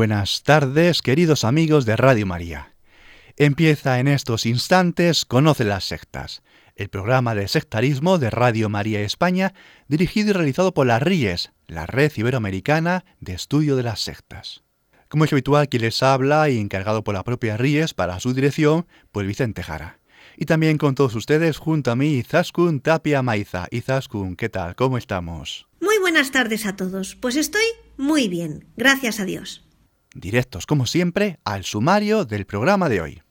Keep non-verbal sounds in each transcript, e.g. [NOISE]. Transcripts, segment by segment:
Buenas tardes, queridos amigos de Radio María. Empieza en estos instantes Conoce las sectas, el programa de sectarismo de Radio María España, dirigido y realizado por las RIES, la Red Iberoamericana de Estudio de las Sectas. Como es habitual, quien les habla y encargado por la propia RIES para su dirección, pues Vicente Jara. Y también con todos ustedes, junto a mí, Izaskun Tapia Maiza. Izaskun, ¿qué tal? ¿Cómo estamos? Muy buenas tardes a todos. Pues estoy muy bien, gracias a Dios directos como siempre al sumario del programa de hoy.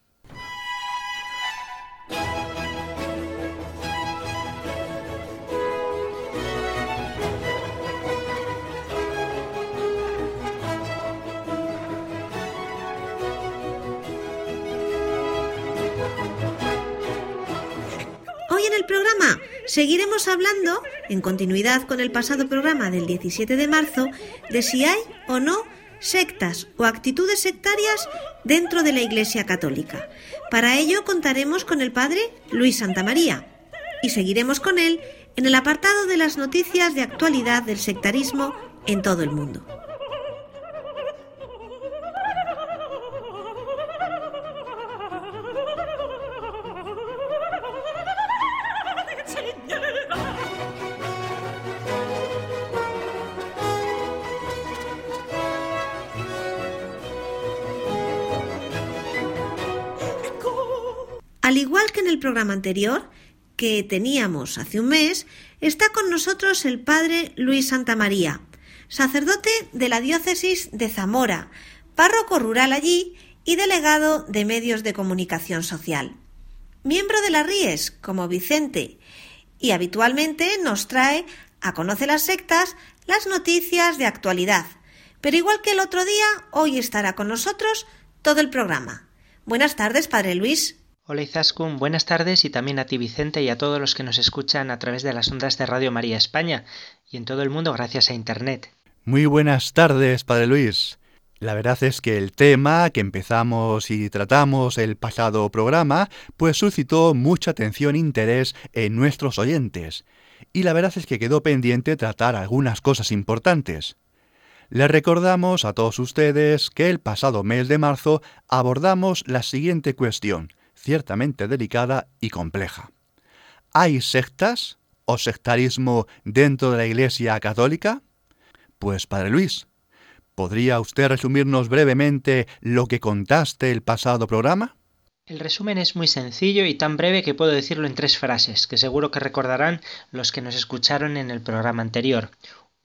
Hoy en el programa seguiremos hablando, en continuidad con el pasado programa del 17 de marzo, de si hay o no sectas o actitudes sectarias dentro de la Iglesia Católica. Para ello contaremos con el Padre Luis Santamaría y seguiremos con él en el apartado de las noticias de actualidad del sectarismo en todo el mundo. Anterior, que teníamos hace un mes, está con nosotros el padre Luis Santamaría, sacerdote de la diócesis de Zamora, párroco rural allí y delegado de medios de comunicación social. Miembro de la RIES, como Vicente, y habitualmente nos trae a Conoce las Sectas las noticias de actualidad. Pero igual que el otro día, hoy estará con nosotros todo el programa. Buenas tardes, Padre Luis. Hola Izaskun, buenas tardes y también a ti Vicente y a todos los que nos escuchan a través de las ondas de Radio María España y en todo el mundo gracias a Internet. Muy buenas tardes, Padre Luis. La verdad es que el tema que empezamos y tratamos el pasado programa pues suscitó mucha atención e interés en nuestros oyentes. Y la verdad es que quedó pendiente tratar algunas cosas importantes. Les recordamos a todos ustedes que el pasado mes de marzo abordamos la siguiente cuestión ciertamente delicada y compleja. ¿Hay sectas o sectarismo dentro de la Iglesia Católica? Pues, Padre Luis, ¿podría usted resumirnos brevemente lo que contaste el pasado programa? El resumen es muy sencillo y tan breve que puedo decirlo en tres frases, que seguro que recordarán los que nos escucharon en el programa anterior.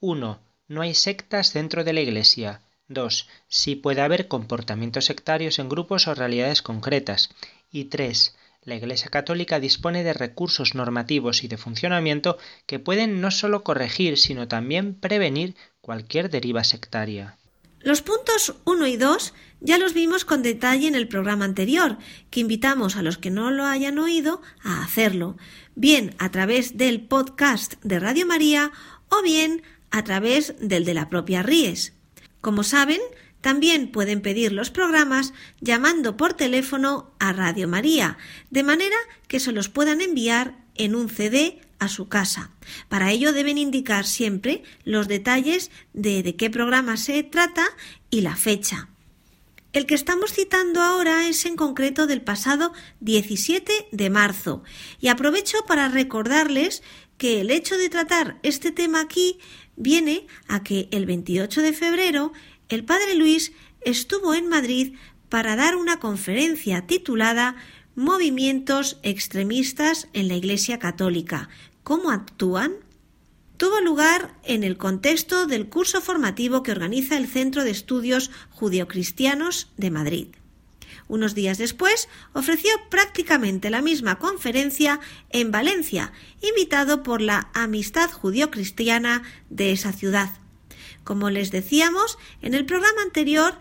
1. No hay sectas dentro de la Iglesia. 2. Sí puede haber comportamientos sectarios en grupos o realidades concretas. Y 3. La Iglesia Católica dispone de recursos normativos y de funcionamiento que pueden no solo corregir, sino también prevenir cualquier deriva sectaria. Los puntos 1 y 2 ya los vimos con detalle en el programa anterior, que invitamos a los que no lo hayan oído a hacerlo, bien a través del podcast de Radio María o bien a través del de la propia Ries. Como saben, también pueden pedir los programas llamando por teléfono a Radio María, de manera que se los puedan enviar en un CD a su casa. Para ello deben indicar siempre los detalles de, de qué programa se trata y la fecha. El que estamos citando ahora es en concreto del pasado 17 de marzo y aprovecho para recordarles que el hecho de tratar este tema aquí viene a que el 28 de febrero el padre Luis estuvo en Madrid para dar una conferencia titulada Movimientos extremistas en la Iglesia Católica. ¿Cómo actúan? Tuvo lugar en el contexto del curso formativo que organiza el Centro de Estudios Judeocristianos de Madrid. Unos días después ofreció prácticamente la misma conferencia en Valencia, invitado por la Amistad Judío-Cristiana de esa ciudad. Como les decíamos, en el programa anterior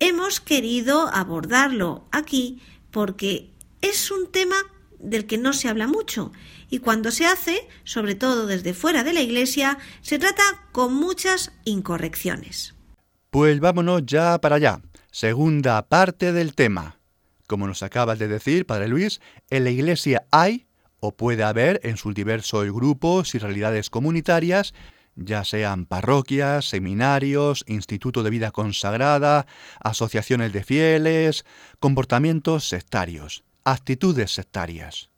hemos querido abordarlo aquí porque es un tema del que no se habla mucho y cuando se hace, sobre todo desde fuera de la Iglesia, se trata con muchas incorrecciones. Pues vámonos ya para allá. Segunda parte del tema. Como nos acabas de decir, Padre Luis, en la Iglesia hay o puede haber en sus diversos grupos y realidades comunitarias, ya sean parroquias, seminarios, instituto de vida consagrada, asociaciones de fieles, comportamientos sectarios, actitudes sectarias.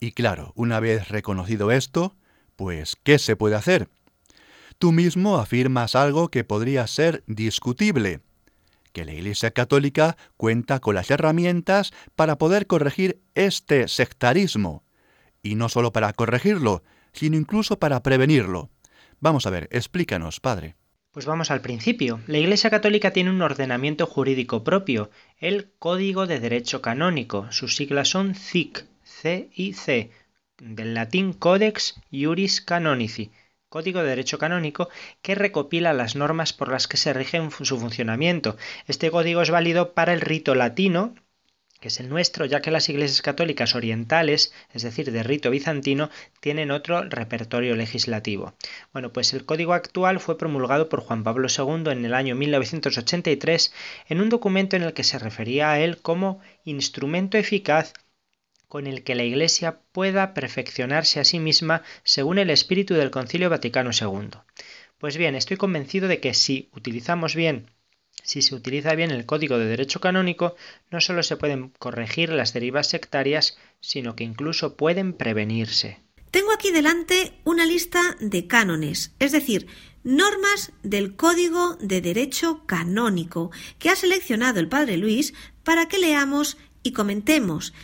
Y claro, una vez reconocido esto, pues, ¿qué se puede hacer? Tú mismo afirmas algo que podría ser discutible, que la Iglesia Católica cuenta con las herramientas para poder corregir este sectarismo, y no solo para corregirlo, sino incluso para prevenirlo. Vamos a ver, explícanos, Padre. Pues vamos al principio. La Iglesia Católica tiene un ordenamiento jurídico propio, el Código de Derecho Canónico. Sus siglas son CIC, C del latín Codex Iuris Canonici, Código de Derecho Canónico, que recopila las normas por las que se rige su funcionamiento. Este código es válido para el rito latino, que es el nuestro, ya que las iglesias católicas orientales, es decir, de rito bizantino, tienen otro repertorio legislativo. Bueno, pues el código actual fue promulgado por Juan Pablo II en el año 1983 en un documento en el que se refería a él como instrumento eficaz con el que la Iglesia pueda perfeccionarse a sí misma según el espíritu del Concilio Vaticano II. Pues bien, estoy convencido de que si utilizamos bien si se utiliza bien el código de derecho canónico, no solo se pueden corregir las derivas sectarias, sino que incluso pueden prevenirse. Tengo aquí delante una lista de cánones, es decir, normas del Código de Derecho Canónico, que ha seleccionado el Padre Luis para que leamos y comentemos,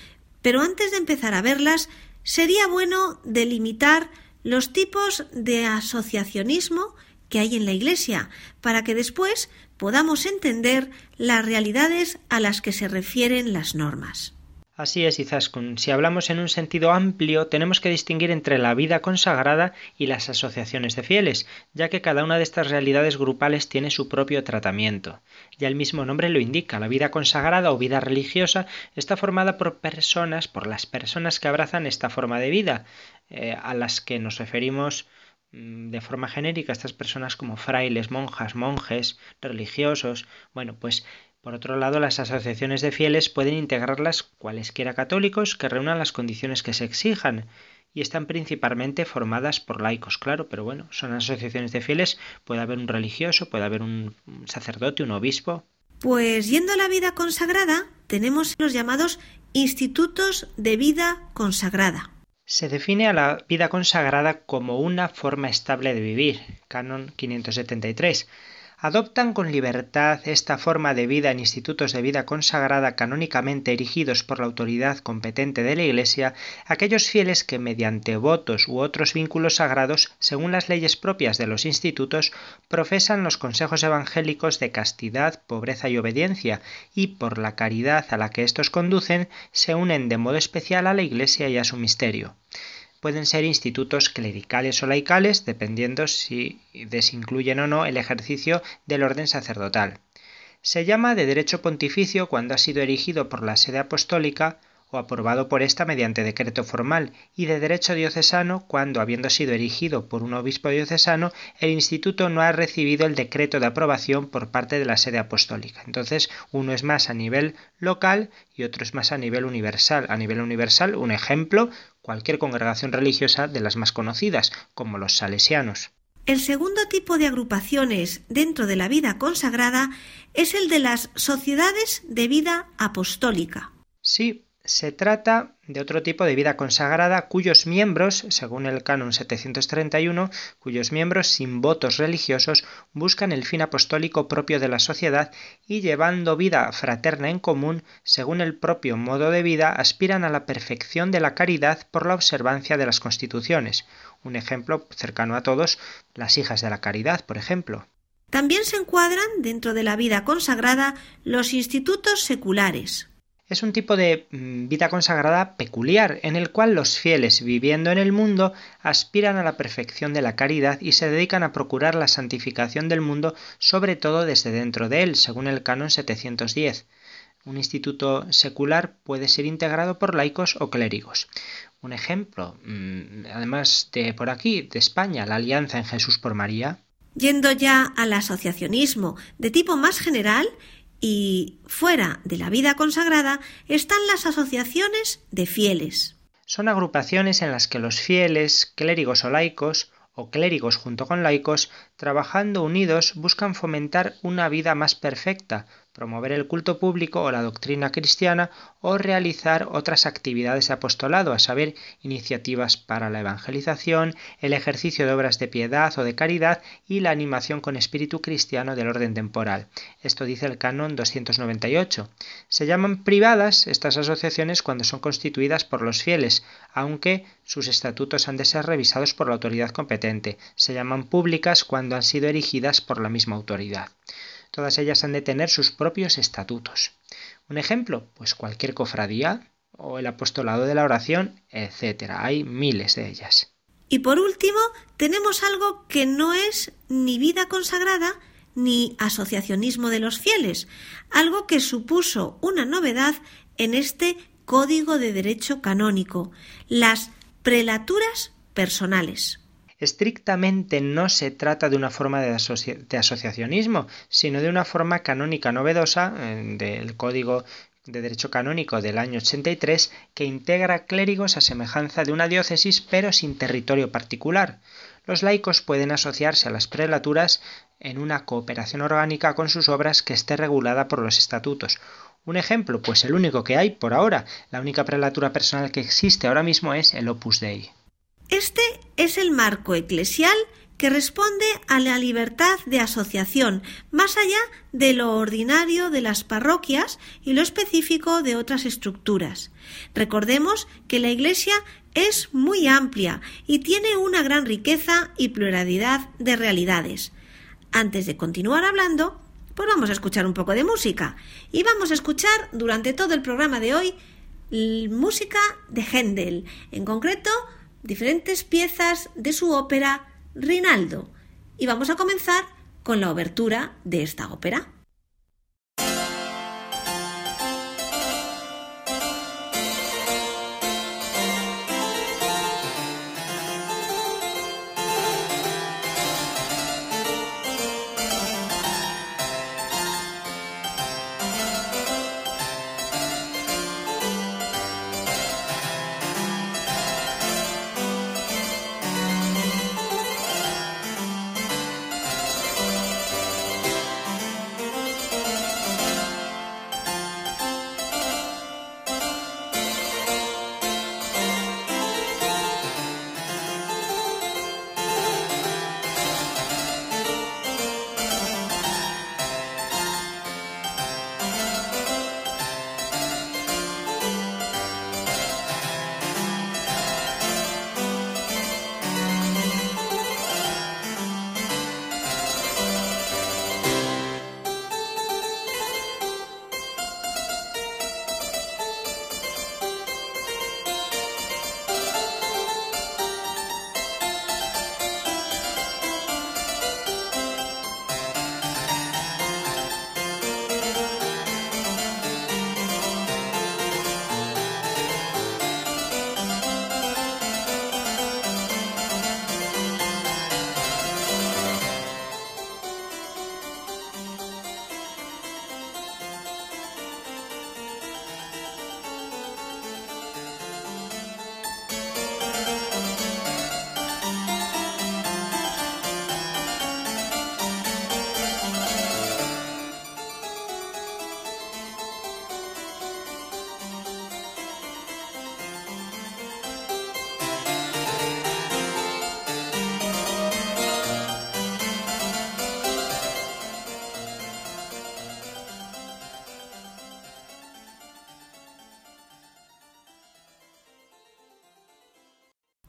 pero antes de empezar a verlas, sería bueno delimitar los tipos de asociacionismo que hay en la Iglesia, para que después podamos entender las realidades a las que se refieren las normas. Así es, Izaskun. Si hablamos en un sentido amplio, tenemos que distinguir entre la vida consagrada y las asociaciones de fieles, ya que cada una de estas realidades grupales tiene su propio tratamiento. Ya el mismo nombre lo indica, la vida consagrada o vida religiosa está formada por personas, por las personas que abrazan esta forma de vida, eh, a las que nos referimos de forma genérica estas personas como frailes, monjas, monjes, religiosos. Bueno, pues por otro lado, las asociaciones de fieles pueden integrarlas cualesquiera católicos que reúnan las condiciones que se exijan y están principalmente formadas por laicos, claro, pero bueno, son asociaciones de fieles, puede haber un religioso, puede haber un sacerdote, un obispo. Pues yendo a la vida consagrada, tenemos los llamados institutos de vida consagrada. Se define a la vida consagrada como una forma estable de vivir, canon 573 adoptan con libertad esta forma de vida en institutos de vida consagrada canónicamente erigidos por la autoridad competente de la Iglesia aquellos fieles que mediante votos u otros vínculos sagrados, según las leyes propias de los institutos, profesan los consejos evangélicos de castidad, pobreza y obediencia, y por la caridad a la que estos conducen, se unen de modo especial a la Iglesia y a su misterio pueden ser institutos clericales o laicales, dependiendo si desincluyen o no el ejercicio del orden sacerdotal. Se llama de derecho pontificio cuando ha sido erigido por la sede apostólica o aprobado por ésta mediante decreto formal, y de derecho diocesano cuando, habiendo sido erigido por un obispo diocesano, el instituto no ha recibido el decreto de aprobación por parte de la sede apostólica. Entonces, uno es más a nivel local y otro es más a nivel universal. A nivel universal, un ejemplo, cualquier congregación religiosa de las más conocidas, como los salesianos. El segundo tipo de agrupaciones dentro de la vida consagrada es el de las sociedades de vida apostólica. Sí, se trata de otro tipo de vida consagrada cuyos miembros, según el canon 731, cuyos miembros sin votos religiosos buscan el fin apostólico propio de la sociedad y llevando vida fraterna en común, según el propio modo de vida, aspiran a la perfección de la caridad por la observancia de las constituciones. Un ejemplo cercano a todos, las hijas de la caridad, por ejemplo. También se encuadran dentro de la vida consagrada los institutos seculares, Es un tipo de mm, vida consagrada peculiar, en el cual los fieles viviendo en el mundo aspiran a la perfección de la caridad y se dedican a procurar la santificación del mundo, sobre todo desde dentro de él, según el canon 710. Un instituto secular puede ser integrado por laicos o clérigos. Un ejemplo, mm, además de por aquí, de España, la Alianza en Jesús por María. Yendo ya al asociacionismo de tipo más general, y fuera de la vida consagrada están las asociaciones de fieles. Son agrupaciones en las que los fieles, clérigos o laicos, o clérigos junto con laicos, trabajando unidos buscan fomentar una vida más perfecta, promover el culto público o la doctrina cristiana o realizar otras actividades de apostolado, a saber, iniciativas para la evangelización, el ejercicio de obras de piedad o de caridad y la animación con espíritu cristiano del orden temporal. Esto dice el canon 298. Se llaman privadas estas asociaciones cuando son constituidas por los fieles, aunque sus estatutos han de ser revisados por la autoridad competente. Se llaman públicas cuando han sido erigidas por la misma autoridad. Todas ellas han de tener sus propios estatutos. Un ejemplo, pues cualquier cofradía o el apostolado de la oración, etc. Hay miles de ellas. Y por último, tenemos algo que no es ni vida consagrada ni asociacionismo de los fieles, algo que supuso una novedad en este Código de Derecho Canónico, las prelaturas personales estrictamente no se trata de una forma de, asociacionismo, sino de una forma canónica novedosa del Código de Derecho Canónico del año 83 que integra clérigos a semejanza de una diócesis pero sin territorio particular. Los laicos pueden asociarse a las prelaturas en una cooperación orgánica con sus obras que esté regulada por los estatutos. Un ejemplo, pues el único que hay por ahora, la única prelatura personal que existe ahora mismo es el Opus Dei. Este es el marco eclesial que responde a la libertad de asociación, más allá de lo ordinario de las parroquias y lo específico de otras estructuras. Recordemos que la Iglesia es muy amplia y tiene una gran riqueza y pluralidad de realidades. Antes de continuar hablando, pues vamos a escuchar un poco de música. Y vamos a escuchar durante todo el programa de hoy música de Händel, en concreto diferentes piezas de su ópera Rinaldo y vamos a comenzar con la obertura de esta ópera.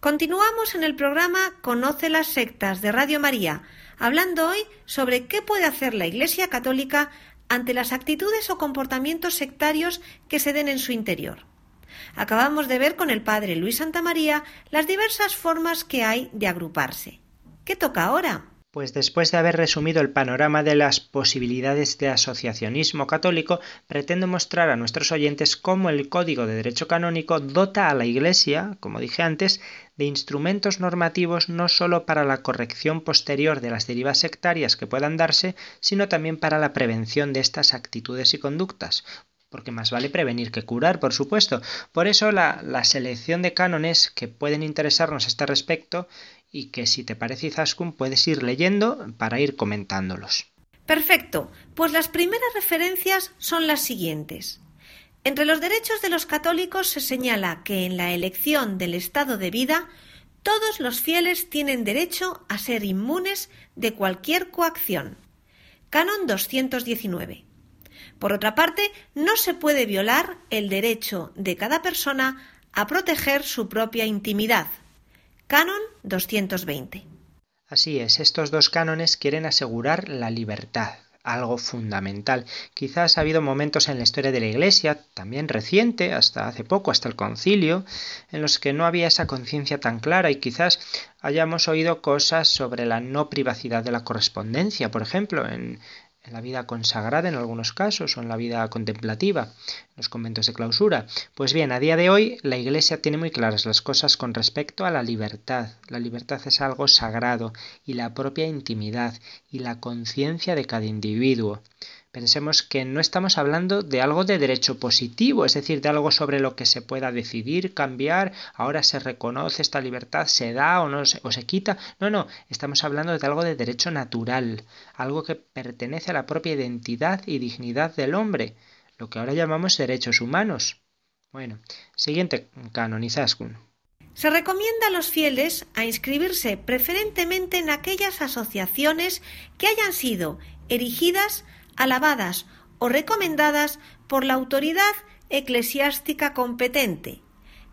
Continuamos en el programa Conoce las sectas de Radio María, hablando hoy sobre qué puede hacer la Iglesia Católica ante las actitudes o comportamientos sectarios que se den en su interior. Acabamos de ver con el padre Luis Santamaría las diversas formas que hay de agruparse. ¿Qué toca ahora? Pues después de haber resumido el panorama de las posibilidades de asociacionismo católico, pretendo mostrar a nuestros oyentes cómo el Código de Derecho Canónico dota a la Iglesia, como dije antes, de instrumentos normativos no sólo para la corrección posterior de las derivas sectarias que puedan darse, sino también para la prevención de estas actitudes y conductas, porque más vale prevenir que curar, por supuesto. Por eso la, la, selección de cánones que pueden interesarnos a este respecto y que si te parece Izaskun puedes ir leyendo para ir comentándolos. Perfecto, pues las primeras referencias son las siguientes. Entre los derechos de los católicos se señala que en la elección del estado de vida todos los fieles tienen derecho a ser inmunes de cualquier coacción. Canon 219. Por otra parte, no se puede violar el derecho de cada persona a proteger su propia intimidad. Canon 220. Así es, estos dos cánones quieren asegurar la libertad, algo fundamental. Quizás ha habido momentos en la historia de la Iglesia, también reciente, hasta hace poco, hasta el concilio, en los que no había esa conciencia tan clara y quizás hayamos oído cosas sobre la no privacidad de la correspondencia, por ejemplo, en, en la vida consagrada en algunos casos o en la vida contemplativa, en los conventos de clausura. Pues bien, a día de hoy la Iglesia tiene muy claras las cosas con respecto a la libertad. La libertad es algo sagrado y la propia intimidad y la conciencia de cada individuo. Pensemos que no estamos hablando de algo de derecho positivo, es decir, de algo sobre lo que se pueda decidir, cambiar, ahora se reconoce esta libertad, se da o no se, o se quita. No, no, estamos hablando de algo de derecho natural, algo que pertenece a la propia identidad y dignidad del hombre, lo que ahora llamamos derechos humanos. Bueno, siguiente canonizaskun. Se recomienda a los fieles a inscribirse preferentemente en aquellas asociaciones que hayan sido erigidas alabadas o recomendadas por la autoridad eclesiástica competente.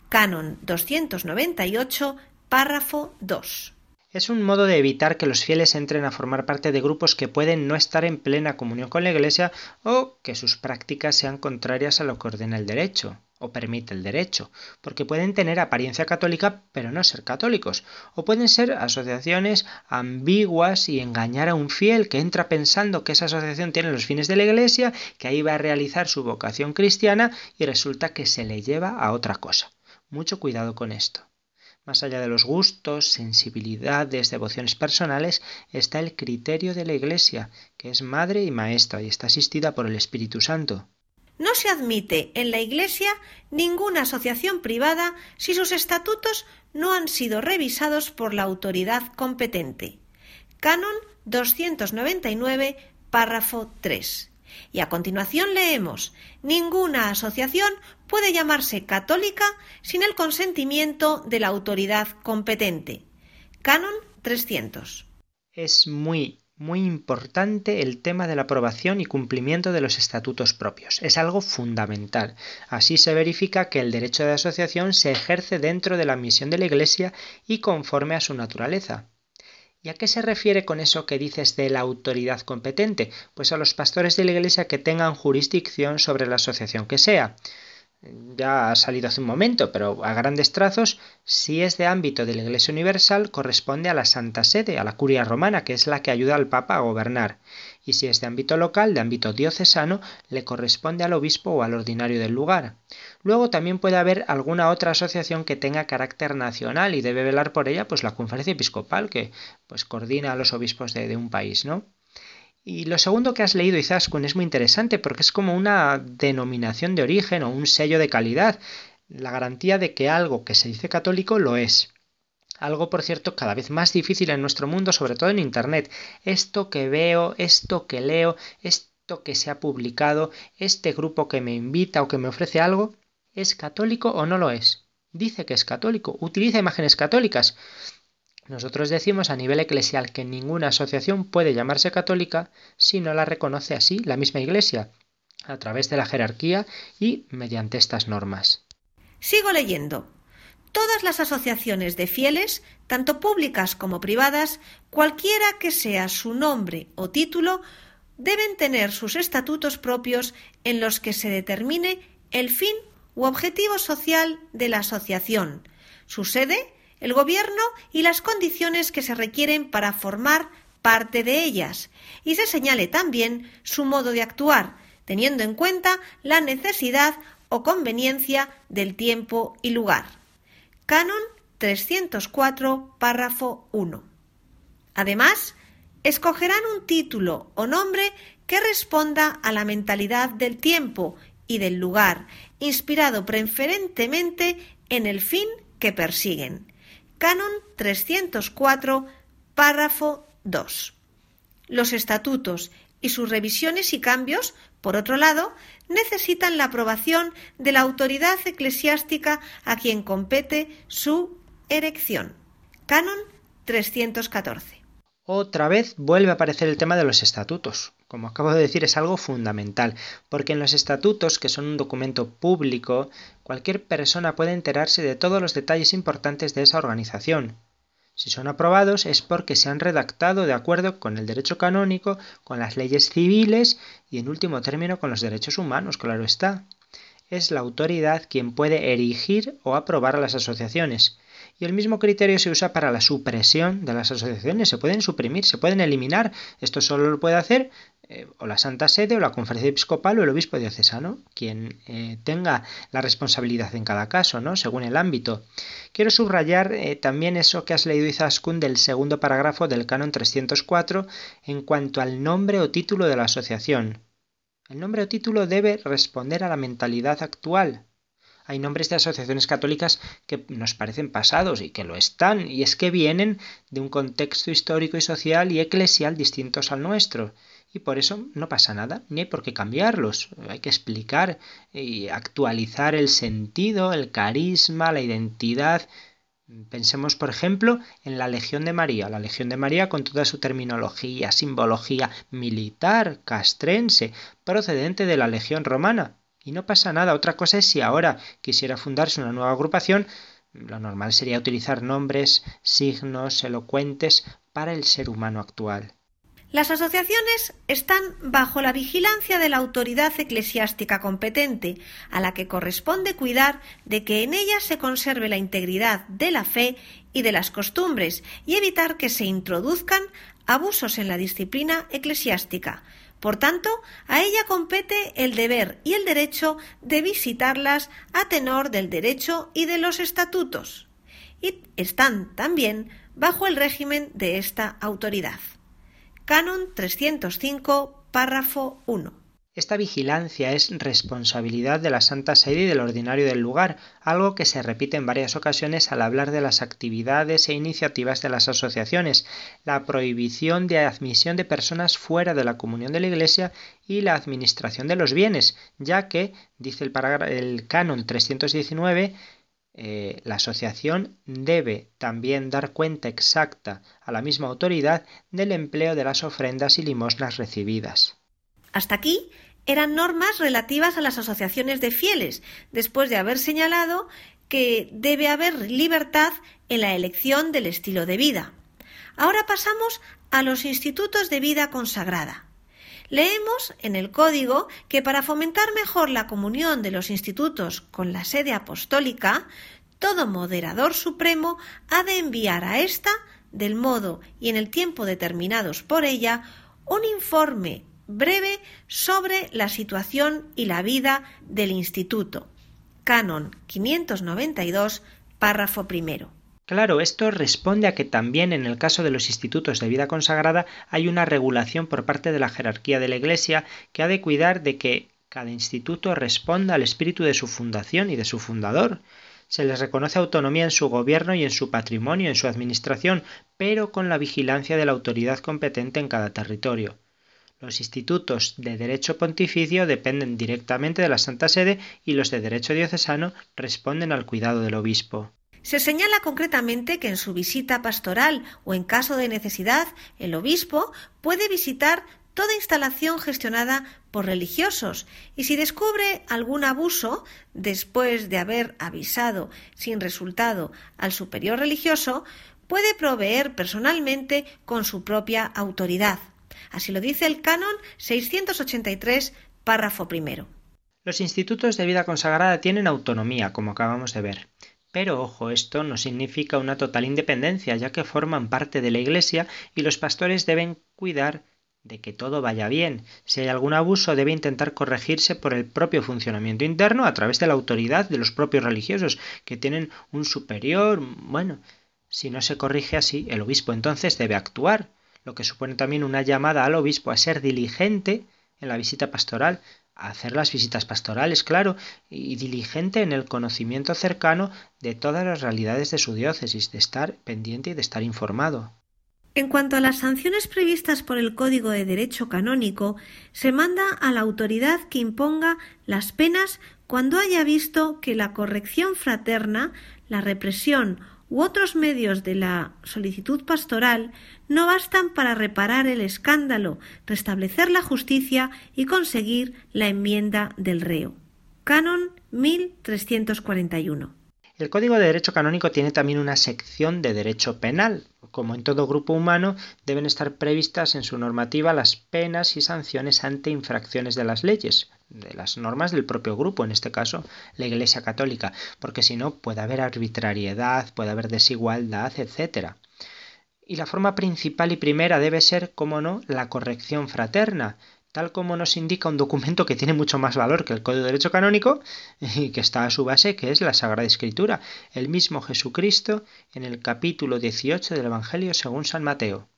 Canon 298, párrafo 2. Es un modo de evitar que los fieles entren a formar parte de grupos que pueden no estar en plena comunión con la Iglesia o que sus prácticas sean contrarias a lo que ordena el derecho o permite el derecho, porque pueden tener apariencia católica pero no ser católicos, o pueden ser asociaciones ambiguas y engañar a un fiel que entra pensando que esa asociación tiene los fines de la Iglesia, que ahí va a realizar su vocación cristiana y resulta que se le lleva a otra cosa. Mucho cuidado con esto. Más allá de los gustos, sensibilidades, devociones personales, está el criterio de la Iglesia, que es madre y maestra y está asistida por el Espíritu Santo. No se admite en la Iglesia ninguna asociación privada si sus estatutos no han sido revisados por la autoridad competente. Canon 299, párrafo 3. Y a continuación leemos Ninguna asociación puede llamarse católica sin el consentimiento de la autoridad competente. Canon 300. Es muy muy importante el tema de la aprobación y cumplimiento de los estatutos propios. Es algo fundamental. Así se verifica que el derecho de asociación se ejerce dentro de la misión de la Iglesia y conforme a su naturaleza. ¿Y a qué se refiere con eso que dices de la autoridad competente? Pues a los pastores de la Iglesia que tengan jurisdicción sobre la asociación que sea ya ha salido hace un momento, pero a grandes trazos, si es de ámbito de la Iglesia Universal, corresponde a la Santa Sede, a la Curia Romana, que es la que ayuda al Papa a gobernar. Y si es de ámbito local, de ámbito diocesano, le corresponde al obispo o al ordinario del lugar. Luego también puede haber alguna otra asociación que tenga carácter nacional y debe velar por ella, pues la conferencia episcopal, que pues coordina a los obispos de, de un país, ¿no? Y lo segundo que has leído, Izaskun, es muy interesante porque es como una denominación de origen o un sello de calidad, la garantía de que algo que se dice católico lo es. Algo, por cierto, cada vez más difícil en nuestro mundo, sobre todo en Internet. Esto que veo, esto que leo, esto que se ha publicado, este grupo que me invita o que me ofrece algo, ¿es católico o no lo es? Dice que es católico, utiliza imágenes católicas. Nosotros decimos a nivel eclesial que ninguna asociación puede llamarse católica si no la reconoce así la misma Iglesia, a través de la jerarquía y mediante estas normas. Sigo leyendo. Todas las asociaciones de fieles, tanto públicas como privadas, cualquiera que sea su nombre o título, deben tener sus estatutos propios en los que se determine el fin u objetivo social de la asociación, su sede, el gobierno y las condiciones que se requieren para formar parte de ellas, y se señale también su modo de actuar, teniendo en cuenta la necesidad o conveniencia del tiempo y lugar. Canon 304, párrafo 1. Además, escogerán un título o nombre que responda a la mentalidad del tiempo y del lugar, inspirado preferentemente en el fin que persiguen. Canon 304, párrafo 2. Los estatutos y sus revisiones y cambios, por otro lado, necesitan la aprobación de la autoridad eclesiástica a quien compete su erección. Canon 314. Otra vez vuelve a aparecer el tema de los estatutos. Como acabo de decir, es algo fundamental, porque en los estatutos, que son un documento público, cualquier persona puede enterarse de todos los detalles importantes de esa organización. Si son aprobados es porque se han redactado de acuerdo con el derecho canónico, con las leyes civiles y, en último término, con los derechos humanos, claro está. Es la autoridad quien puede erigir o aprobar a las asociaciones y el mismo criterio se usa para la supresión de las asociaciones. Se pueden suprimir, se pueden eliminar. Esto solo lo puede hacer eh, o la Santa Sede o la Conferencia Episcopal o el Obispo Diocesano, quien eh, tenga la responsabilidad en cada caso, ¿no? según el ámbito. Quiero subrayar eh, también eso que has leído, Izaskun, del segundo parágrafo del Canon 304 en cuanto al nombre o título de la asociación. El nombre o título debe responder a la mentalidad actual, hay nombres de asociaciones católicas que nos parecen pasados y que lo están, y es que vienen de un contexto histórico y social y eclesial distintos al nuestro. Y por eso no pasa nada, ni hay por qué cambiarlos. Hay que explicar y actualizar el sentido, el carisma, la identidad. Pensemos, por ejemplo, en la Legión de María, la Legión de María con toda su terminología, simbología militar, castrense, procedente de la Legión romana. Y no pasa nada. Otra cosa es si ahora quisiera fundarse una nueva agrupación, lo normal sería utilizar nombres, signos elocuentes para el ser humano actual. Las asociaciones están bajo la vigilancia de la autoridad eclesiástica competente, a la que corresponde cuidar de que en ellas se conserve la integridad de la fe y de las costumbres y evitar que se introduzcan abusos en la disciplina eclesiástica, por tanto, a ella compete el deber y el derecho de visitarlas a tenor del derecho y de los estatutos, y están también bajo el régimen de esta autoridad. Canon 305, párrafo 1. Esta vigilancia es responsabilidad de la Santa Sede y del ordinario del lugar, algo que se repite en varias ocasiones al hablar de las actividades e iniciativas de las asociaciones, la prohibición de admisión de personas fuera de la comunión de la Iglesia y la administración de los bienes, ya que, dice el, canon 319, eh, la asociación debe también dar cuenta exacta a la misma autoridad del empleo de las ofrendas y limosnas recibidas. Hasta aquí eran normas relativas a las asociaciones de fieles, después de haber señalado que debe haber libertad en la elección del estilo de vida. Ahora pasamos a los institutos de vida consagrada. Leemos en el código que para fomentar mejor la comunión de los institutos con la sede apostólica, todo moderador supremo ha de enviar a ésta, del modo y en el tiempo determinados por ella, un informe breve sobre la situación y la vida del Instituto. Canon 592, párrafo primero. Claro, esto responde a que también en el caso de los institutos de vida consagrada hay una regulación por parte de la jerarquía de la Iglesia que ha de cuidar de que cada instituto responda al espíritu de su fundación y de su fundador. Se les reconoce autonomía en su gobierno y en su patrimonio, en su administración, pero con la vigilancia de la autoridad competente en cada territorio. Los institutos de derecho pontificio dependen directamente de la Santa Sede y los de derecho diocesano responden al cuidado del obispo. Se señala concretamente que en su visita pastoral o en caso de necesidad, el obispo puede visitar toda instalación gestionada por religiosos y si descubre algún abuso, después de haber avisado sin resultado al superior religioso, puede proveer personalmente con su propia autoridad. Así lo dice el canon 683, párrafo primero. Los institutos de vida consagrada tienen autonomía, como acabamos de ver. Pero ojo, esto no significa una total independencia, ya que forman parte de la Iglesia y los pastores deben cuidar de que todo vaya bien. Si hay algún abuso debe intentar corregirse por el propio funcionamiento interno a través de la autoridad de los propios religiosos, que tienen un superior. Bueno, si no se corrige así, el obispo entonces debe actuar, lo que supone también una llamada al obispo a ser diligente en la visita pastoral, hacer las visitas pastorales, claro, y diligente en el conocimiento cercano de todas las realidades de su diócesis, de estar pendiente y de estar informado. En cuanto a las sanciones previstas por el Código de Derecho Canónico, se manda a la autoridad que imponga las penas cuando haya visto que la corrección fraterna, la represión u otros medios de la solicitud pastoral no bastan para reparar el escándalo, restablecer la justicia y conseguir la enmienda del reo. Canon 1341. El Código de Derecho Canónico tiene también una sección de derecho penal. Como en todo grupo humano, deben estar previstas en su normativa las penas y sanciones ante infracciones de las leyes, de las normas del propio grupo, en este caso la Iglesia Católica, porque si no puede haber arbitrariedad, puede haber desigualdad, etc. Y la forma principal y primera debe ser, como no, la corrección fraterna, tal como nos indica un documento que tiene mucho más valor que el Código de Derecho Canónico y que está a su base, que es la Sagrada Escritura, el mismo Jesucristo en el capítulo 18 del Evangelio según San Mateo.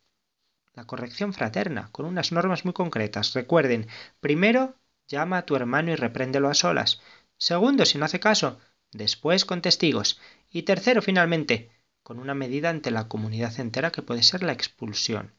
La corrección fraterna, con unas normas muy concretas. Recuerden, primero, llama a tu hermano y repréndelo a solas. Segundo, si no hace caso, después con testigos. Y tercero, finalmente, con una medida ante la comunidad entera que puede ser la expulsión.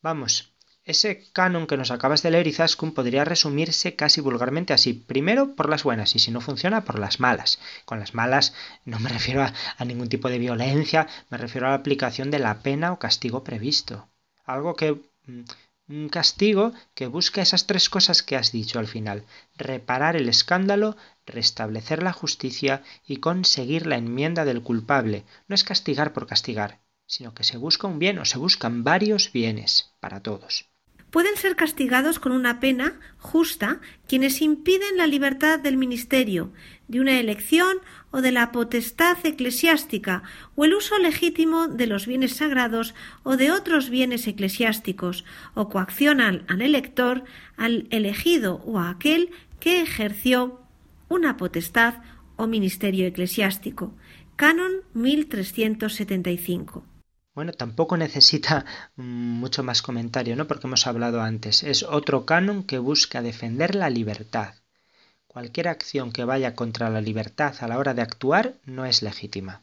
Vamos, ese canon que nos acabas de leer, Izaskun, podría resumirse casi vulgarmente así. Primero, por las buenas, y si no funciona, por las malas. Con las malas no me refiero a, a ningún tipo de violencia, me refiero a la aplicación de la pena o castigo previsto. Algo que mm, un castigo que busca esas tres cosas que has dicho al final, reparar el escándalo, restablecer la justicia y conseguir la enmienda del culpable. No es castigar por castigar, sino que se busca un bien o se buscan varios bienes para todos pueden ser castigados con una pena justa quienes impiden la libertad del ministerio, de una elección o de la potestad eclesiástica o el uso legítimo de los bienes sagrados o de otros bienes eclesiásticos, o coaccionan al elector, al elegido o a aquel que ejerció una potestad o ministerio eclesiástico. Canon 1375. Bueno, tampoco [LAUGHS] necesita mm, mucho más comentario, ¿no? Porque hemos hablado antes. Es otro canon que busca defender la libertad. Cualquier acción que vaya contra la libertad a la hora de actuar no es legítima.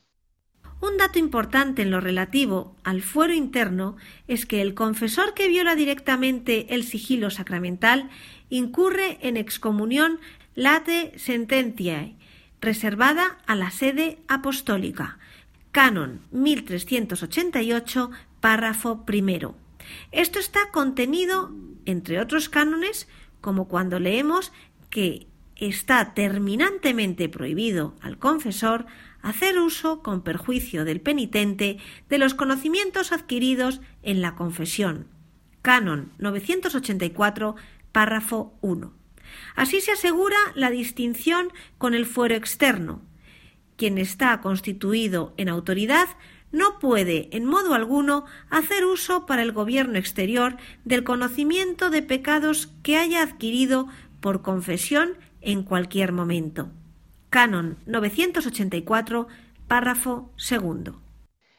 Un dato importante en lo relativo al fuero interno es que el confesor que viola directamente el sigilo sacramental incurre en excomunión late sententiae, reservada a la sede apostólica, Canon 1388, párrafo primero. Esto está contenido, entre otros cánones, como cuando leemos que está terminantemente prohibido al confesor hacer uso con perjuicio del penitente de los conocimientos adquiridos en la confesión. Canon 984, párrafo 1. Así se asegura la distinción con el fuero externo, quien está constituido en autoridad no puede en modo alguno hacer uso para el gobierno exterior del conocimiento de pecados que haya adquirido por confesión en cualquier momento. Canon 984, párrafo segundo.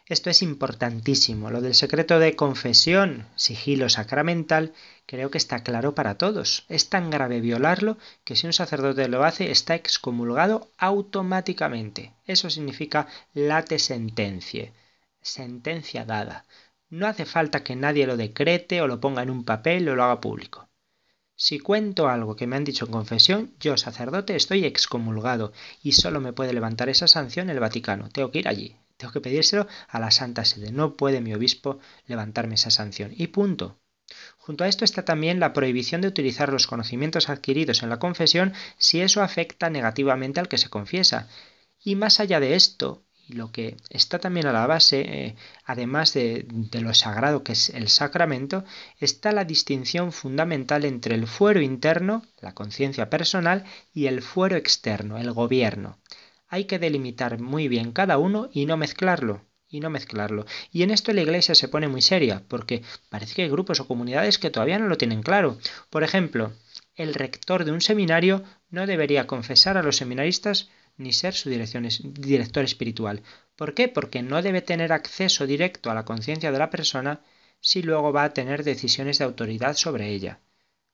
Esto es importantísimo. Lo del secreto de confesión, sigilo sacramental, creo que está claro para todos. Es tan grave violarlo que si un sacerdote lo hace está excomulgado automáticamente. Eso significa late sentencia, sentencia dada. No hace falta que nadie lo decrete o lo ponga en un papel o lo haga público. Si cuento algo que me han dicho en confesión, yo, sacerdote, estoy excomulgado y solo me puede levantar esa sanción el Vaticano. Tengo que ir allí, tengo que pedírselo a la Santa Sede. No puede mi obispo levantarme esa sanción. Y punto. Junto a esto está también la prohibición de utilizar los conocimientos adquiridos en la confesión si eso afecta negativamente al que se confiesa. Y más allá de esto, y lo que está también a la base, eh, además de, de, lo sagrado que es el sacramento, está la distinción fundamental entre el fuero interno, la conciencia personal, y el fuero externo, el gobierno. Hay que delimitar muy bien cada uno y no mezclarlo y no mezclarlo. Y en esto la Iglesia se pone muy seria, porque parece que hay grupos o comunidades que todavía no lo tienen claro. Por ejemplo, el rector de un seminario no debería confesar a los seminaristas ni ser su director espiritual. ¿Por qué? Porque no debe tener acceso directo a la conciencia de la persona si luego va a tener decisiones de autoridad sobre ella.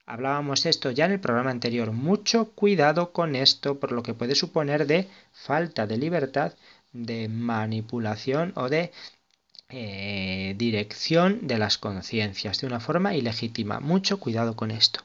Hablábamos esto ya en el programa anterior. Mucho cuidado con esto por lo que puede suponer de falta de libertad, de manipulación o de eh, dirección de las conciencias de una forma ilegítima. Mucho cuidado con esto.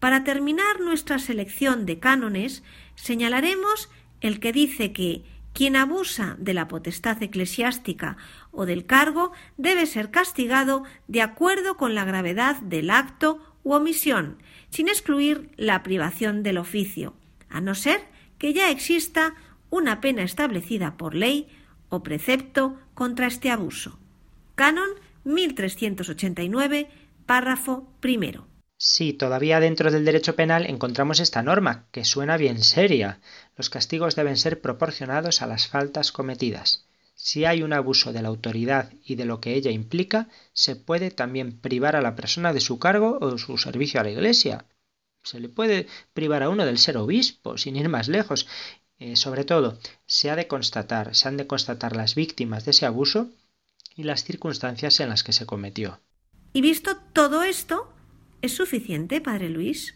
Para terminar nuestra selección de cánones, señalaremos el que dice que quien abusa de la potestad eclesiástica o del cargo debe ser castigado de acuerdo con la gravedad del acto u omisión, sin excluir la privación del oficio, a no ser que ya exista una pena establecida por ley o precepto contra este abuso. Canon 1389, párrafo primero. Sí, todavía dentro del derecho penal encontramos esta norma, que suena bien seria. Los castigos deben ser proporcionados a las faltas cometidas. Si hay un abuso de la autoridad y de lo que ella implica, se puede también privar a la persona de su cargo o su servicio a la Iglesia. Se le puede privar a uno del ser obispo, sin ir más lejos. Eh, sobre todo, se ha de constatar, se han de constatar las víctimas de ese abuso y las circunstancias en las que se cometió. Y visto todo esto, ¿Es suficiente, Padre Luis?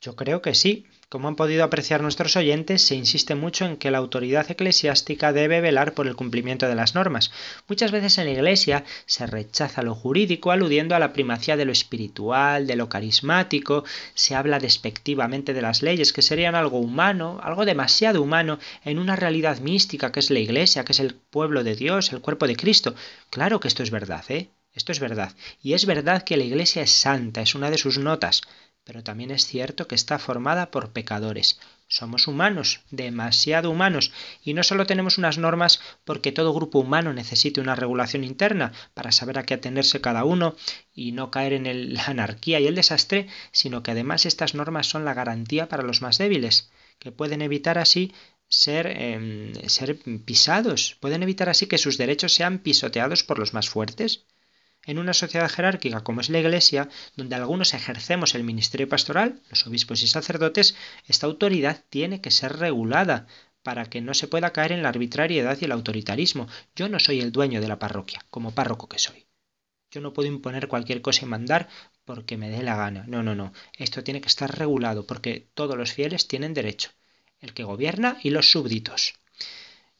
Yo creo que sí. Como han podido apreciar nuestros oyentes, se insiste mucho en que la autoridad eclesiástica debe velar por el cumplimiento de las normas. Muchas veces en la Iglesia se rechaza lo jurídico aludiendo a la primacía de lo espiritual, de lo carismático, se habla despectivamente de las leyes, que serían algo humano, algo demasiado humano, en una realidad mística que es la Iglesia, que es el pueblo de Dios, el cuerpo de Cristo. Claro que esto es verdad, ¿eh? Esto es verdad. Y es verdad que la Iglesia es santa, es una de sus notas, pero también es cierto que está formada por pecadores. Somos humanos, demasiado humanos, y no solo tenemos unas normas porque todo grupo humano necesite una regulación interna para saber a qué atenerse cada uno y no caer en la anarquía y el desastre, sino que además estas normas son la garantía para los más débiles, que pueden evitar así ser, em, ser pisados, pueden evitar así que sus derechos sean pisoteados por los más fuertes. En una sociedad jerárquica como es la Iglesia, donde algunos ejercemos el ministerio pastoral, los obispos y sacerdotes, esta autoridad tiene que ser regulada para que no se pueda caer en la arbitrariedad y el autoritarismo. Yo no soy el dueño de la parroquia, como párroco que soy. Yo no puedo imponer cualquier cosa y mandar porque me dé la gana. No, no, no. Esto tiene que estar regulado porque todos los fieles tienen derecho. El que gobierna y los súbditos.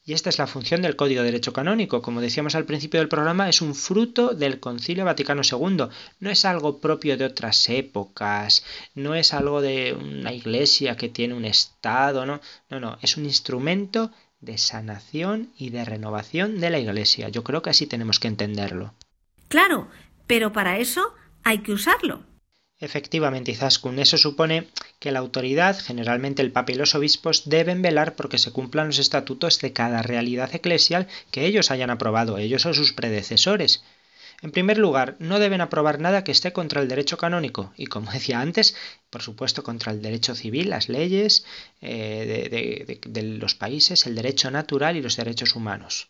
Y esta es la función del Código de Derecho Canónico. Como decíamos al principio del programa, es un fruto del Concilio Vaticano II. No es algo propio de otras épocas, no es algo de una iglesia que tiene un Estado, no, no, no, es un instrumento de sanación y de renovación de la iglesia. Yo creo que así tenemos que entenderlo. Claro, pero para eso hay que usarlo. Efectivamente, Izaskun, eso supone que la autoridad, generalmente el Papa y los obispos, deben velar porque se cumplan los estatutos de cada realidad eclesial que ellos hayan aprobado, ellos o sus predecesores. En primer lugar, no deben aprobar nada que esté contra el derecho canónico y, como [LAUGHS] decía antes, por supuesto contra el derecho civil, las leyes eh, de los países, el derecho natural y los derechos humanos.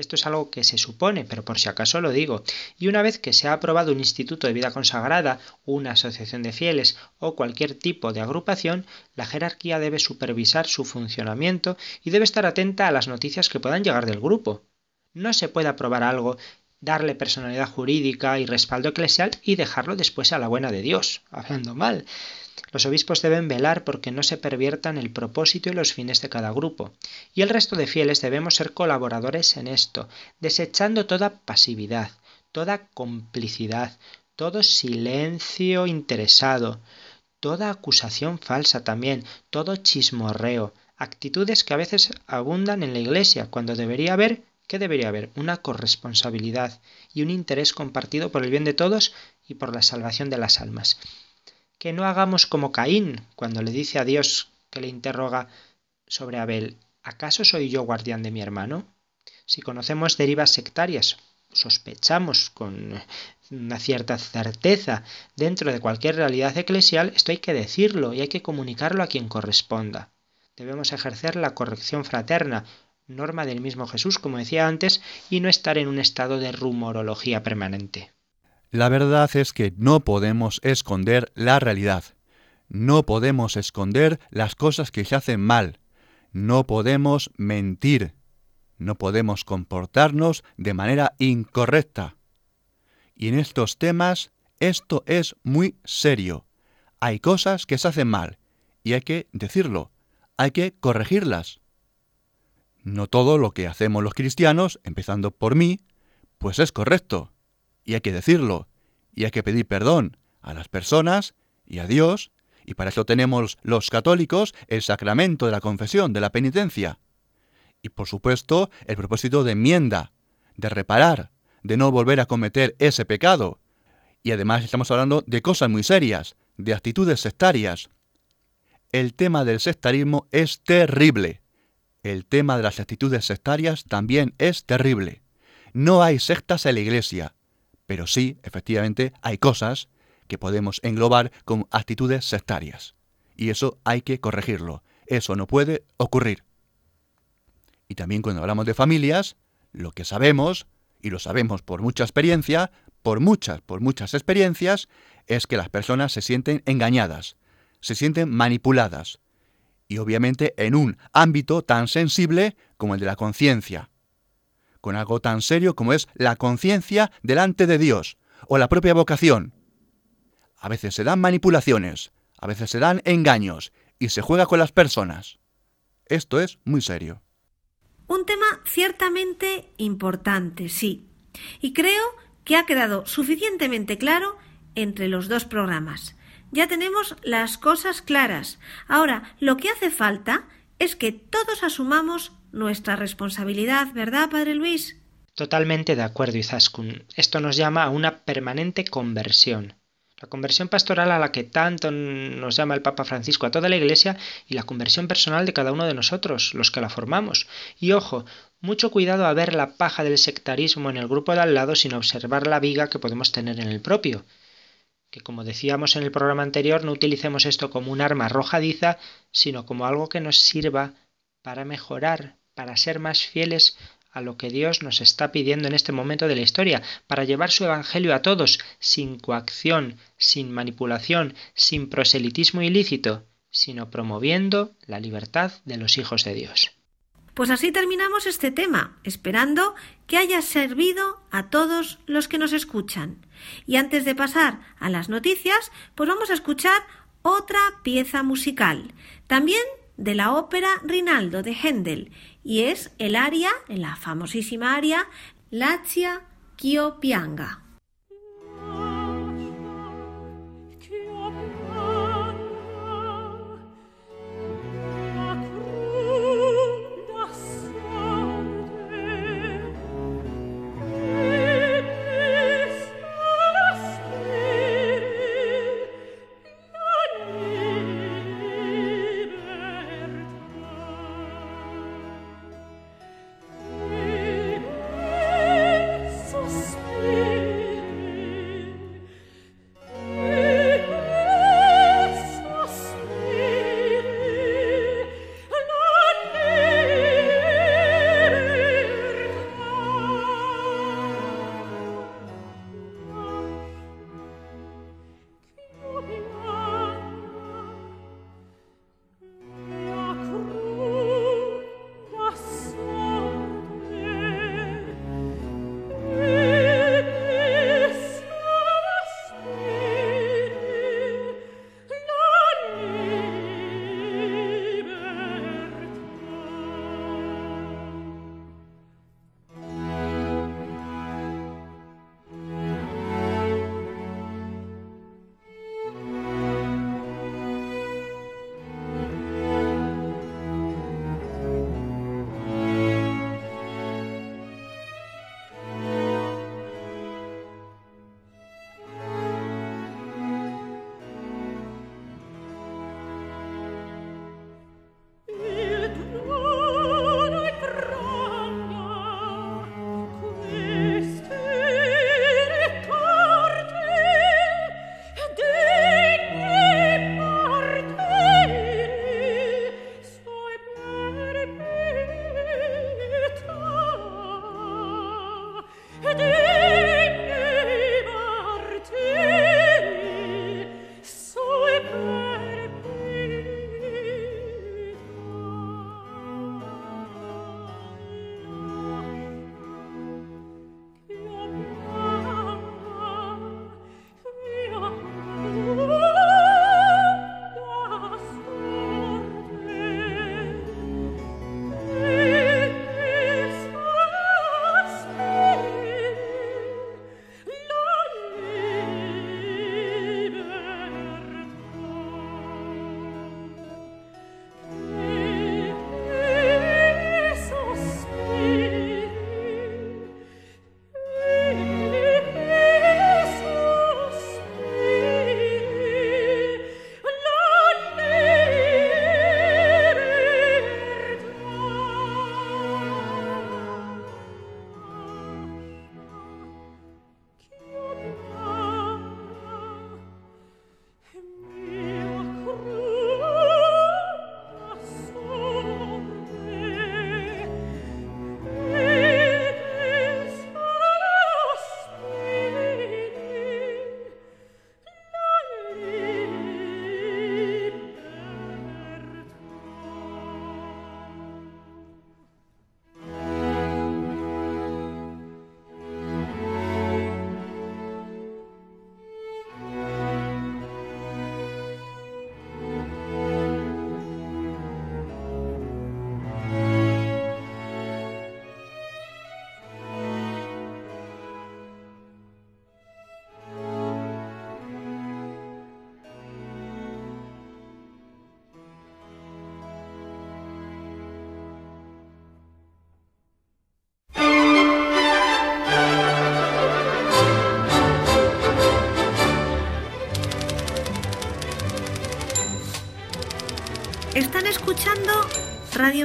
Esto es algo que se supone, pero por si acaso lo digo. Y una vez que se ha aprobado un instituto de vida consagrada, una asociación de fieles o cualquier tipo de agrupación, la jerarquía debe supervisar su funcionamiento y debe estar atenta a las noticias que puedan llegar del grupo. No se puede aprobar algo darle personalidad jurídica y respaldo eclesial y dejarlo después a la buena de Dios, hablando mal. Los obispos deben velar porque no se perviertan el propósito y los fines de cada grupo, y el resto de fieles debemos ser colaboradores en esto, desechando toda pasividad, toda complicidad, todo silencio interesado, toda acusación falsa también, todo chismorreo, actitudes que a veces abundan en la Iglesia, cuando debería haber, ¿qué debería haber? Una corresponsabilidad y un interés compartido por el bien de todos y por la salvación de las almas que no hagamos como Caín cuando le dice a Dios que le interroga sobre Abel, ¿acaso soy yo guardián de mi hermano? Si conocemos derivas sectarias, sospechamos con una cierta certeza dentro de cualquier realidad eclesial, esto hay que decirlo y hay que comunicarlo a quien corresponda. Debemos ejercer la corrección fraterna, norma del mismo Jesús, como decía antes, y no estar en un estado de rumorología permanente. La verdad es que no podemos esconder la realidad. No podemos esconder las cosas que se hacen mal. No podemos mentir. No podemos comportarnos de manera incorrecta. Y en estos temas esto es muy serio. Hay cosas que se hacen mal y hay que decirlo, hay que corregirlas. No todo lo que hacemos los cristianos, empezando por mí, pues es correcto. Y hay que decirlo. Y hay que pedir perdón a las personas y a Dios. Y para eso tenemos los católicos el sacramento de la confesión, de la penitencia. Y por supuesto el propósito de enmienda, de reparar, de no volver a cometer ese pecado. Y además estamos hablando de cosas muy serias, de actitudes sectarias. El tema del sectarismo es terrible el tema de las actitudes sectarias también es terrible. No hay sectas en la Iglesia, pero sí, efectivamente, hay cosas que podemos englobar como actitudes sectarias. Y eso hay que corregirlo. Eso no puede ocurrir. Y también cuando hablamos de familias, lo que sabemos, y lo sabemos por mucha experiencia, por muchas, por muchas experiencias, es que las personas se sienten engañadas, se sienten manipuladas, y obviamente en un ámbito tan sensible como el de la conciencia, con algo tan serio como es la conciencia delante de Dios o la propia vocación. A veces se dan manipulaciones, a veces se dan engaños y se juega con las personas. Esto es muy serio. Un tema ciertamente importante, sí. Y creo que ha quedado suficientemente claro entre los dos programas. Ya tenemos las cosas claras. Ahora, lo que hace falta es que todos asumamos nuestra responsabilidad, ¿verdad, Padre Luis? Totalmente de acuerdo, Izaskun. Esto nos llama a una permanente conversión. La conversión pastoral a la que tanto nos llama el Papa Francisco a toda la Iglesia y la conversión personal de cada uno de nosotros, los que la formamos. Y ojo, mucho cuidado a ver la paja del sectarismo en el grupo de al lado sin observar la viga que podemos tener en el propio que como decíamos en el programa anterior, no utilicemos esto como un arma arrojadiza, sino como algo que nos sirva para mejorar, para ser más fieles a lo que Dios nos está pidiendo en este momento de la historia, para llevar su Evangelio a todos, sin coacción, sin manipulación, sin proselitismo ilícito, sino promoviendo la libertad de los hijos de Dios. Pues así terminamos este tema, esperando que haya servido a todos los que nos escuchan. Y antes de pasar a las noticias, pues vamos a escuchar otra pieza musical, también de la ópera Rinaldo de Händel, y es el aria, la famosísima aria Lazia Chio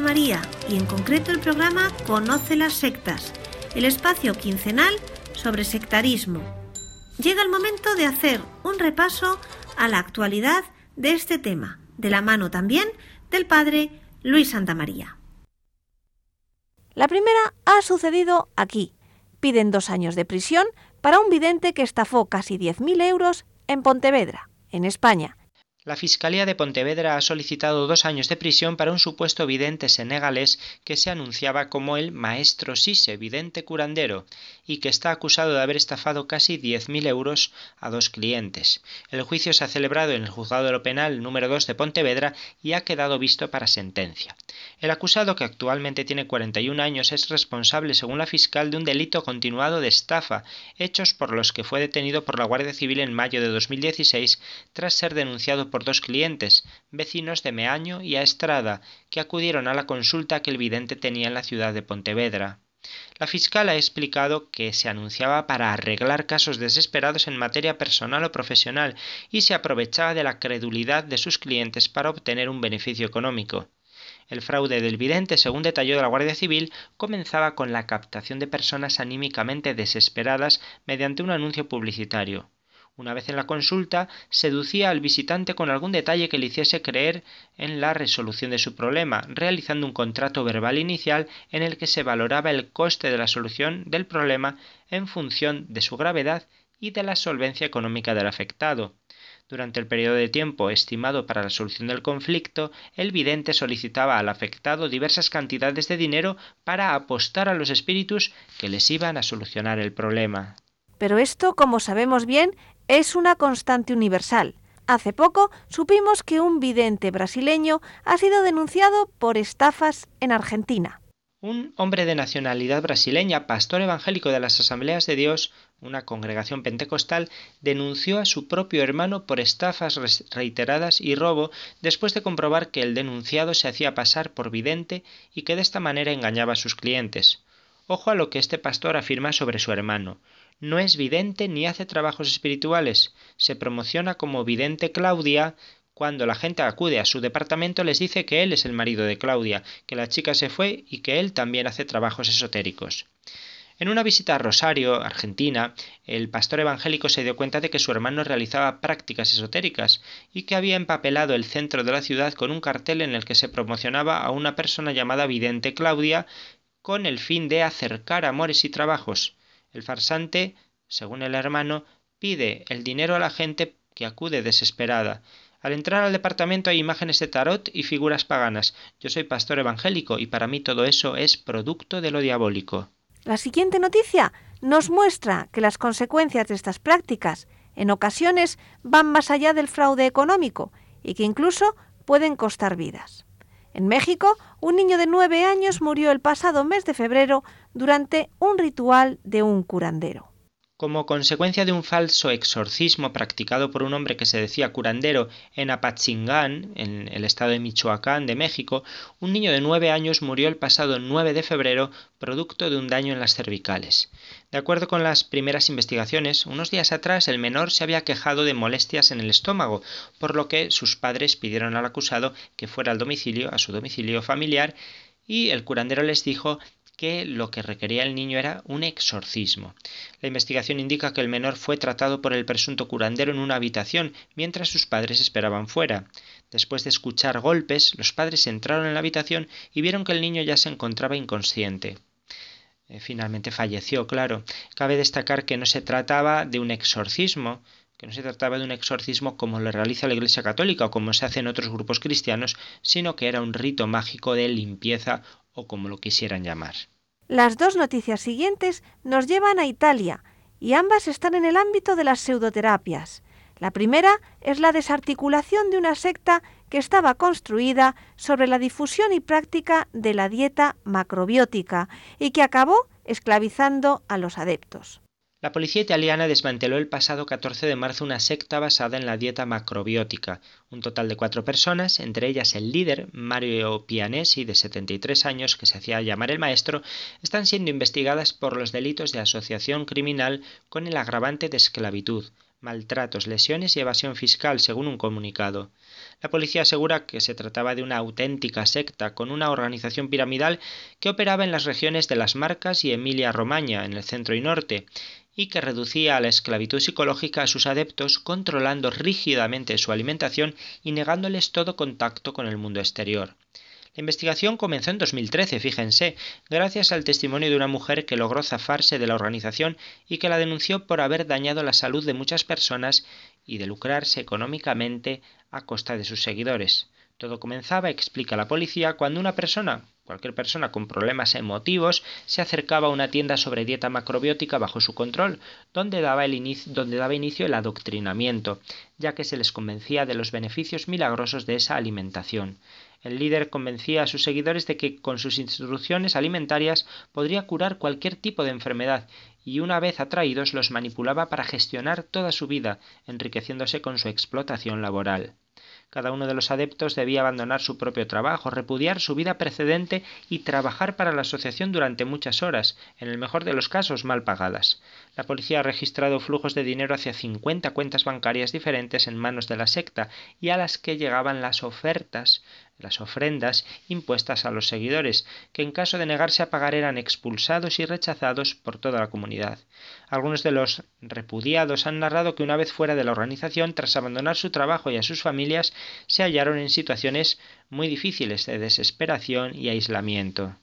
María y en concreto el programa Conoce las sectas, el espacio quincenal sobre sectarismo. Llega el momento de hacer un repaso a la actualidad de este tema, de la mano también del padre Luis Santa María. La primera ha sucedido aquí. Piden dos años de prisión para un vidente que estafó casi 10.000 euros en Pontevedra, en España, la Fiscalía de Pontevedra ha solicitado dos años de prisión para un supuesto vidente senegalés que se anunciaba como el maestro Sise, vidente curandero, y que está acusado de haber estafado casi 10.000 euros a dos clientes. El juicio se ha celebrado en el Juzgado de lo Penal número 2 de Pontevedra y ha quedado visto para sentencia. El acusado, que actualmente tiene 41 años, es responsable, según la fiscal, de un delito continuado de estafa, hechos por los que fue detenido por la Guardia Civil en mayo de 2016 tras ser denunciado por dos clientes, vecinos de Meaño y a Estrada, que acudieron a la consulta que el vidente tenía en la ciudad de Pontevedra. La fiscal ha explicado que se anunciaba para arreglar casos desesperados en materia personal o profesional y se aprovechaba de la credulidad de sus clientes para obtener un beneficio económico. El fraude del vidente, según detalló la Guardia Civil, comenzaba con la captación de personas anímicamente desesperadas mediante un anuncio publicitario. Una vez en la consulta, seducía al visitante con algún detalle que le hiciese creer en la resolución de su problema, realizando un contrato verbal inicial en el que se valoraba el coste de la solución del problema en función de su gravedad y de la solvencia económica del afectado. Durante el periodo de tiempo estimado para la solución del conflicto, el vidente solicitaba al afectado diversas cantidades de dinero para apostar a los espíritus que les iban a solucionar el problema. Pero esto, como sabemos bien, es una constante universal. Hace poco supimos que un vidente brasileño ha sido denunciado por estafas en Argentina. Un hombre de nacionalidad brasileña, pastor evangélico de las Asambleas de Dios, una congregación pentecostal, denunció a su propio hermano por estafas reiteradas y robo después de comprobar que el denunciado se hacía pasar por vidente y que de esta manera engañaba a sus clientes. Ojo a lo que este pastor afirma sobre su hermano no es vidente ni hace trabajos espirituales. Se promociona como vidente Claudia. Cuando la gente acude a su departamento les dice que él es el marido de Claudia, que la chica se fue y que él también hace trabajos esotéricos. En una visita a Rosario, Argentina, el pastor evangélico se dio cuenta de que su hermano realizaba prácticas esotéricas y que había empapelado el centro de la ciudad con un cartel en el que se promocionaba a una persona llamada Vidente Claudia con el fin de acercar amores y trabajos. El farsante, según el hermano, pide el dinero a la gente que acude desesperada. Al entrar al departamento hay imágenes de tarot y figuras paganas. Yo soy pastor evangélico y para mí todo eso es producto de lo diabólico. La siguiente noticia nos muestra que las consecuencias de estas prácticas en ocasiones van más allá del fraude económico y que incluso pueden costar vidas. En México, un niño de nueve años murió el pasado mes de febrero durante un ritual de un curandero. Como consecuencia de un falso exorcismo practicado por un hombre que se decía curandero en Apatzingán, en el estado de Michoacán de México, un niño de nueve años murió el pasado 9 de febrero producto de un daño en las cervicales. De acuerdo con las primeras investigaciones, unos días atrás el menor se había quejado de molestias en el estómago, por lo que sus padres pidieron al acusado que fuera al domicilio, a su domicilio familiar, y el curandero les dijo que lo que requería el niño era un exorcismo. La investigación indica que el menor fue tratado por el presunto curandero en una habitación mientras sus padres esperaban fuera. Después de escuchar golpes, los padres entraron en la habitación y vieron que el niño ya se encontraba inconsciente. Eh, finalmente falleció, claro. Cabe destacar que no se trataba de un exorcismo, que no se trataba de un exorcismo como lo realiza la Iglesia Católica o como se hace en otros grupos cristianos, sino que era un rito mágico de limpieza o como lo quisieran llamar. Las dos noticias siguientes nos llevan a Italia y ambas están en el ámbito de las pseudoterapias. La primera es la desarticulación de una secta que estaba construida sobre la difusión y práctica de la dieta macrobiótica y que acabó esclavizando a los adeptos. La policía italiana desmanteló el pasado 14 de marzo una secta basada en la dieta macrobiótica. Un total de cuatro personas, entre ellas el líder, Mario Pianesi, de 73 años, que se hacía llamar el maestro, están siendo investigadas por los delitos de asociación criminal con el agravante de esclavitud, maltratos, lesiones y evasión fiscal, según un comunicado. La policía asegura que se trataba de una auténtica secta con una organización piramidal que operaba en las regiones de las Marcas y Emilia-Romaña, en el centro y norte, y que reducía a la esclavitud psicológica a sus adeptos, controlando rígidamente su alimentación y negándoles todo contacto con el mundo exterior. La investigación comenzó en 2013, fíjense, gracias al testimonio de una mujer que logró zafarse de la organización y que la denunció por haber dañado la salud de muchas personas y de lucrarse económicamente a costa de sus seguidores. Todo comenzaba, explica la policía, cuando una persona, cualquier persona con problemas emotivos, se acercaba a una tienda sobre dieta macrobiótica bajo su control, donde daba, donde daba inicio el adoctrinamiento, ya que se les convencía de los beneficios milagrosos de esa alimentación. El líder convencía a sus seguidores de que con sus instrucciones alimentarias podría curar cualquier tipo de enfermedad y una vez atraídos los manipulaba para gestionar toda su vida, enriqueciéndose con su explotación laboral. Cada uno de los adeptos debía abandonar su propio trabajo, repudiar su vida precedente y trabajar para la asociación durante muchas horas, en el mejor de los casos mal pagadas. La policía ha registrado flujos de dinero hacia 50 cuentas bancarias diferentes en manos de la secta y a las que llegaban las ofertas las ofrendas impuestas a los seguidores, que en caso de negarse a pagar eran expulsados y rechazados por toda la comunidad. Algunos de los repudiados han narrado que una vez fuera de la organización, tras abandonar su trabajo y a sus familias, se hallaron en situaciones muy difíciles de desesperación y aislamiento.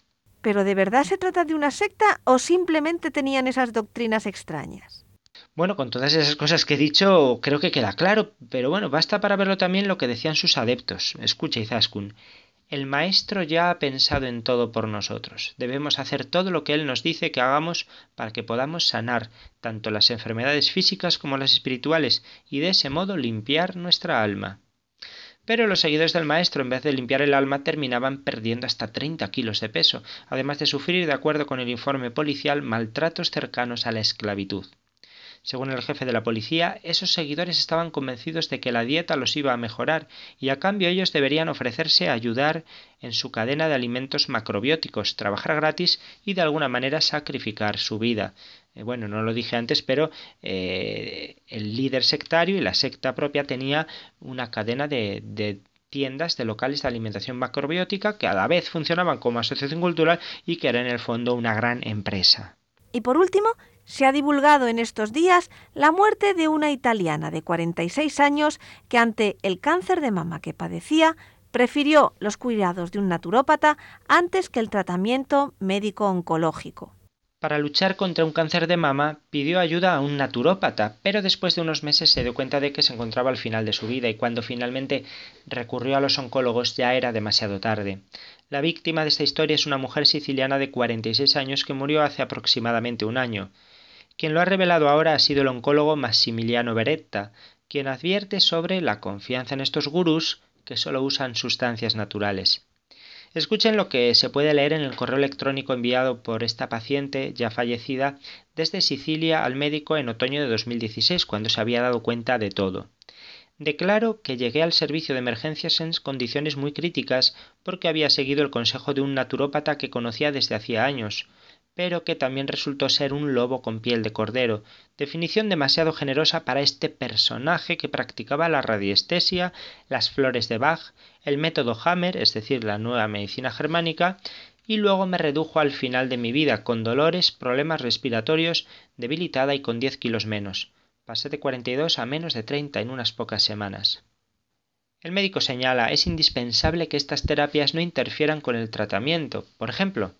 ¿Pero de verdad se trata de una secta o simplemente tenían esas doctrinas extrañas? Bueno, con todas esas cosas que he dicho, creo que queda claro, pero bueno, basta para verlo también lo que decían sus adeptos. Escucha, Izaskun. El Maestro ya ha pensado en todo por nosotros. Debemos hacer todo lo que Él nos dice que hagamos para que podamos sanar tanto las enfermedades físicas como las espirituales y de ese modo limpiar nuestra alma. Pero los seguidores del Maestro, en vez de limpiar el alma, terminaban perdiendo hasta 30 kilos de peso, además de sufrir, de acuerdo con el informe policial, maltratos cercanos a la esclavitud. Según el jefe de la policía, esos seguidores estaban convencidos de que la dieta los iba a mejorar y a cambio ellos deberían ofrecerse a ayudar en su cadena de alimentos macrobióticos, trabajar gratis y de alguna manera sacrificar su vida. Eh, bueno, no lo dije antes, pero eh, el líder sectario y la secta propia tenía una cadena de, de tiendas de locales de alimentación macrobiótica que a la vez funcionaban como asociación cultural y que era en el fondo una gran empresa. Y por último, se ha divulgado en estos días la muerte de una italiana de 46 años que ante el cáncer de mama que padecía prefirió los cuidados de un naturópata antes que el tratamiento médico oncológico. Para luchar contra un cáncer de mama pidió ayuda a un naturópata, pero después de unos meses se dio cuenta de que se encontraba al final de su vida y cuando finalmente recurrió a los oncólogos ya era demasiado tarde. La víctima de esta historia es una mujer siciliana de 46 años que murió hace aproximadamente un año. Quien lo ha revelado ahora ha sido el oncólogo Massimiliano Beretta, quien advierte sobre la confianza en estos gurús que solo usan sustancias naturales. Escuchen lo que se puede leer en el correo electrónico enviado por esta paciente ya fallecida desde Sicilia al médico en otoño de 2016, cuando se había dado cuenta de todo. Declaro que llegué al servicio de emergencias en condiciones muy críticas porque había seguido el consejo de un naturópata que conocía desde hacía años pero que también resultó ser un lobo con piel de cordero, definición demasiado generosa para este personaje que practicaba la radiestesia, las flores de Bach, el método Hammer, es decir, la nueva medicina germánica, y luego me redujo al final de mi vida con dolores, problemas respiratorios, debilitada y con 10 kilos menos. Pasé de 42 a menos de 30 en unas pocas semanas. El médico señala, es indispensable que estas terapias no interfieran con el tratamiento. Por ejemplo,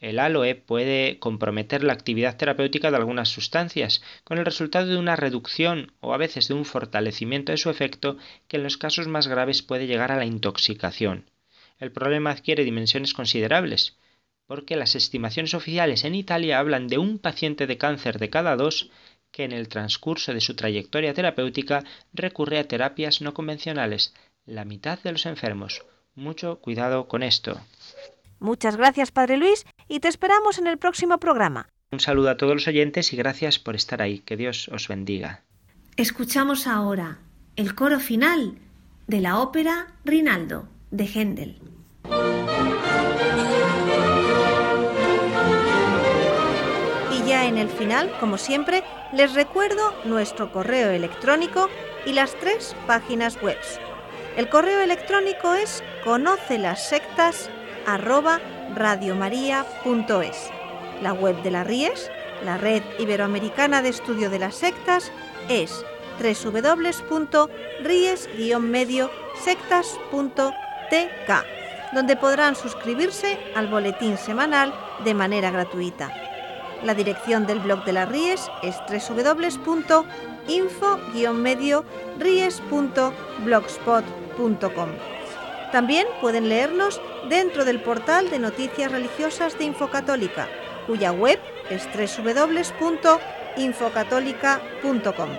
el aloe puede comprometer la actividad terapéutica de algunas sustancias, con el resultado de una reducción o a veces de un fortalecimiento de su efecto que en los casos más graves puede llegar a la intoxicación. El problema adquiere dimensiones considerables, porque las estimaciones oficiales en Italia hablan de un paciente de cáncer de cada dos que en el transcurso de su trayectoria terapéutica recurre a terapias no convencionales, la mitad de los enfermos. Mucho cuidado con esto. Muchas gracias, Padre Luis, y te esperamos en el próximo programa. Un saludo a todos los oyentes y gracias por estar ahí. Que Dios os bendiga. Escuchamos ahora el coro final de la ópera Rinaldo de Händel. Y ya en el final, como siempre, les recuerdo nuestro correo electrónico y las tres páginas web El correo electrónico es conoce las sectas La web de la RIES, la Red Iberoamericana de Estudio de las Sectas, es www.ries-medio-sectas.tk, donde podrán suscribirse al boletín semanal de manera gratuita. La dirección del blog de las Ries es www.info-ries.blogspot.com. También pueden leernos dentro del portal de noticias religiosas de Infocatólica, cuya web es www.infocatólica.com.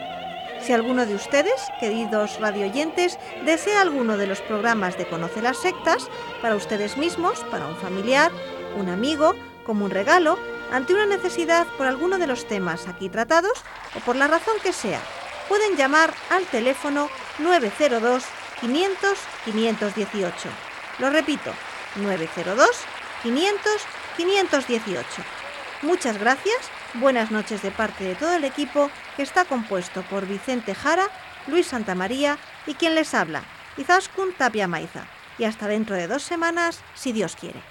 Si alguno de ustedes, queridos radioyentes, desea alguno de los programas de Conoce las Sectas, para ustedes mismos, para un familiar, un amigo, como un regalo, ante una necesidad por alguno de los temas aquí tratados o por la razón que sea, pueden llamar al teléfono 902 500 518. Lo repito, 902 500 518. Muchas gracias, buenas noches de parte de todo el equipo que está compuesto por Vicente Jara, Luis Santamaría y quien les habla, Izaskun Tapia Maiza. Y hasta dentro de dos semanas, si Dios quiere.